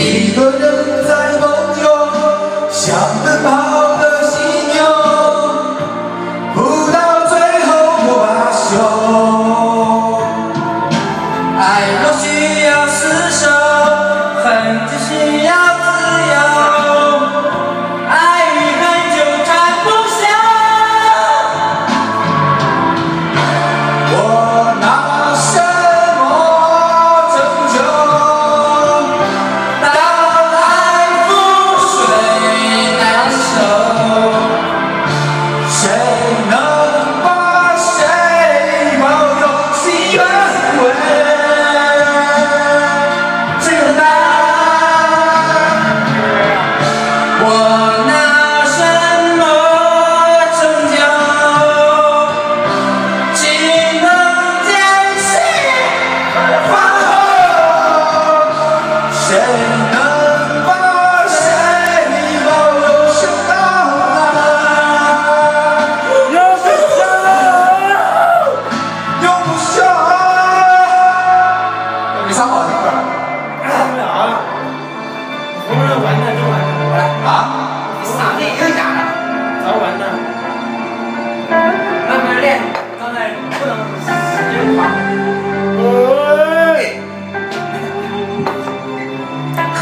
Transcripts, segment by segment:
一个人在梦游，像奔跑的犀牛，不到最后不罢休。爱若需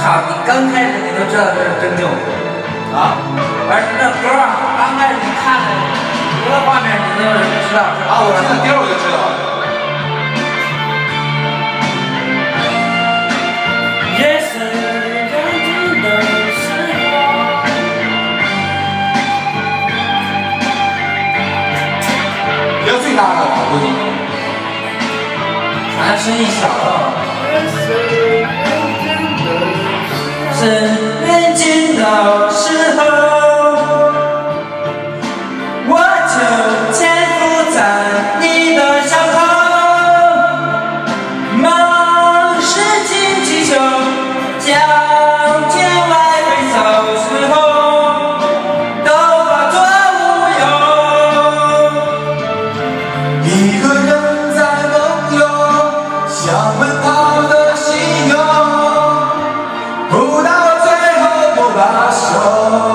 好，你刚开始你都知道这是真牛啊，而那歌儿刚开始你看了一个画面，你就知道是啊，我听了第二我就知道大的我估计。反正声音小了。身边紧的时候我就潜伏在你的伤口梦是氢气球向天外飞走最后都化作乌有一颗 Oh.